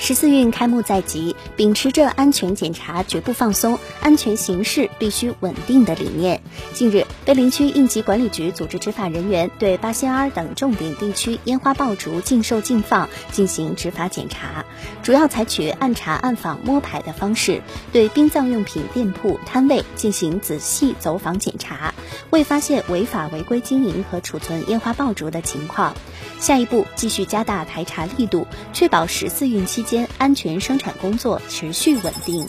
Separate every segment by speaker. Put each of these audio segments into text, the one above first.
Speaker 1: 十四运开幕在即，秉持着安全检查绝不放松、安全形势必须稳定的理念，近日，碑林区应急管理局组织执法人员对八仙庵等重点地区烟花爆竹禁售禁放进行执法检查，主要采取暗查暗访摸排的方式，对殡葬用品店铺摊位进行仔细走访检查，未发现违法违规经营和储存烟花爆竹的情况。下一步继续加大排查力度，确保十四运期间安全生产工作持续稳定。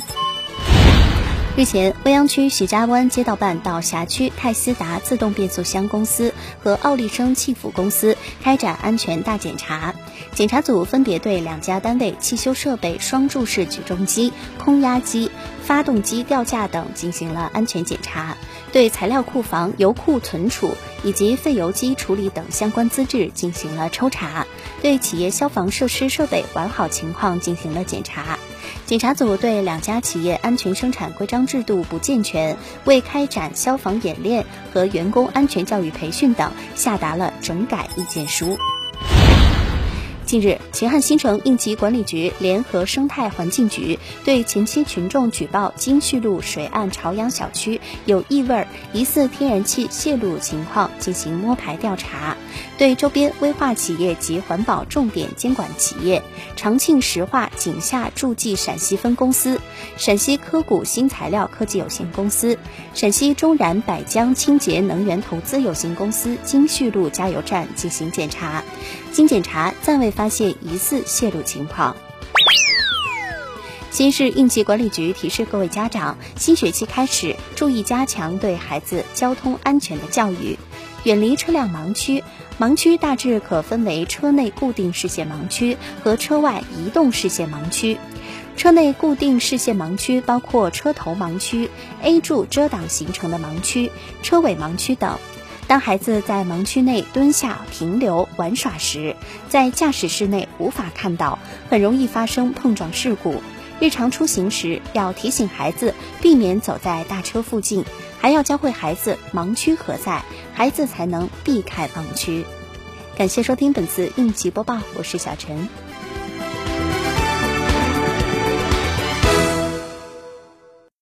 Speaker 1: 日前，未央区徐家湾街道办到辖区泰斯达自动变速箱公司和奥利生汽辅公司开展安全大检查。检查组分别对两家单位汽修设备双柱式举重机、空压机、发动机吊架等进行了安全检查，对材料库房、油库存储以及废油机处理等相关资质进行了抽查，对企业消防设施设备完好情况进行了检查。检查组对两家企业安全生产规章制度不健全，未开展消防演练和员工安全教育培训等，下达了整改意见书。近日，秦汉新城应急管理局联合生态环境局对前期群众举报金旭路水岸朝阳小区有异味、疑似天然气泄露情况进行摸排调查，对周边危化企业及环保重点监管企业长庆石化井下助剂陕西分公司、陕西科谷新材料科技有限公司、陕西中燃百江清洁能源投资有限公司金旭路加油站进行检查，经检查暂未。发现疑似泄露情况。新市应急管理局提示各位家长，新学期开始，注意加强对孩子交通安全的教育，远离车辆盲区。盲区大致可分为车内固定视线盲区和车外移动视线盲区。车内固定视线盲区包括车头盲区、A 柱遮挡形成的盲区、车尾盲区等。当孩子在盲区内蹲下、停留、玩耍时，在驾驶室内无法看到，很容易发生碰撞事故。日常出行时要提醒孩子避免走在大车附近，还要教会孩子盲区何在，孩子才能避开盲区。感谢收听本次应急播报，我是小陈。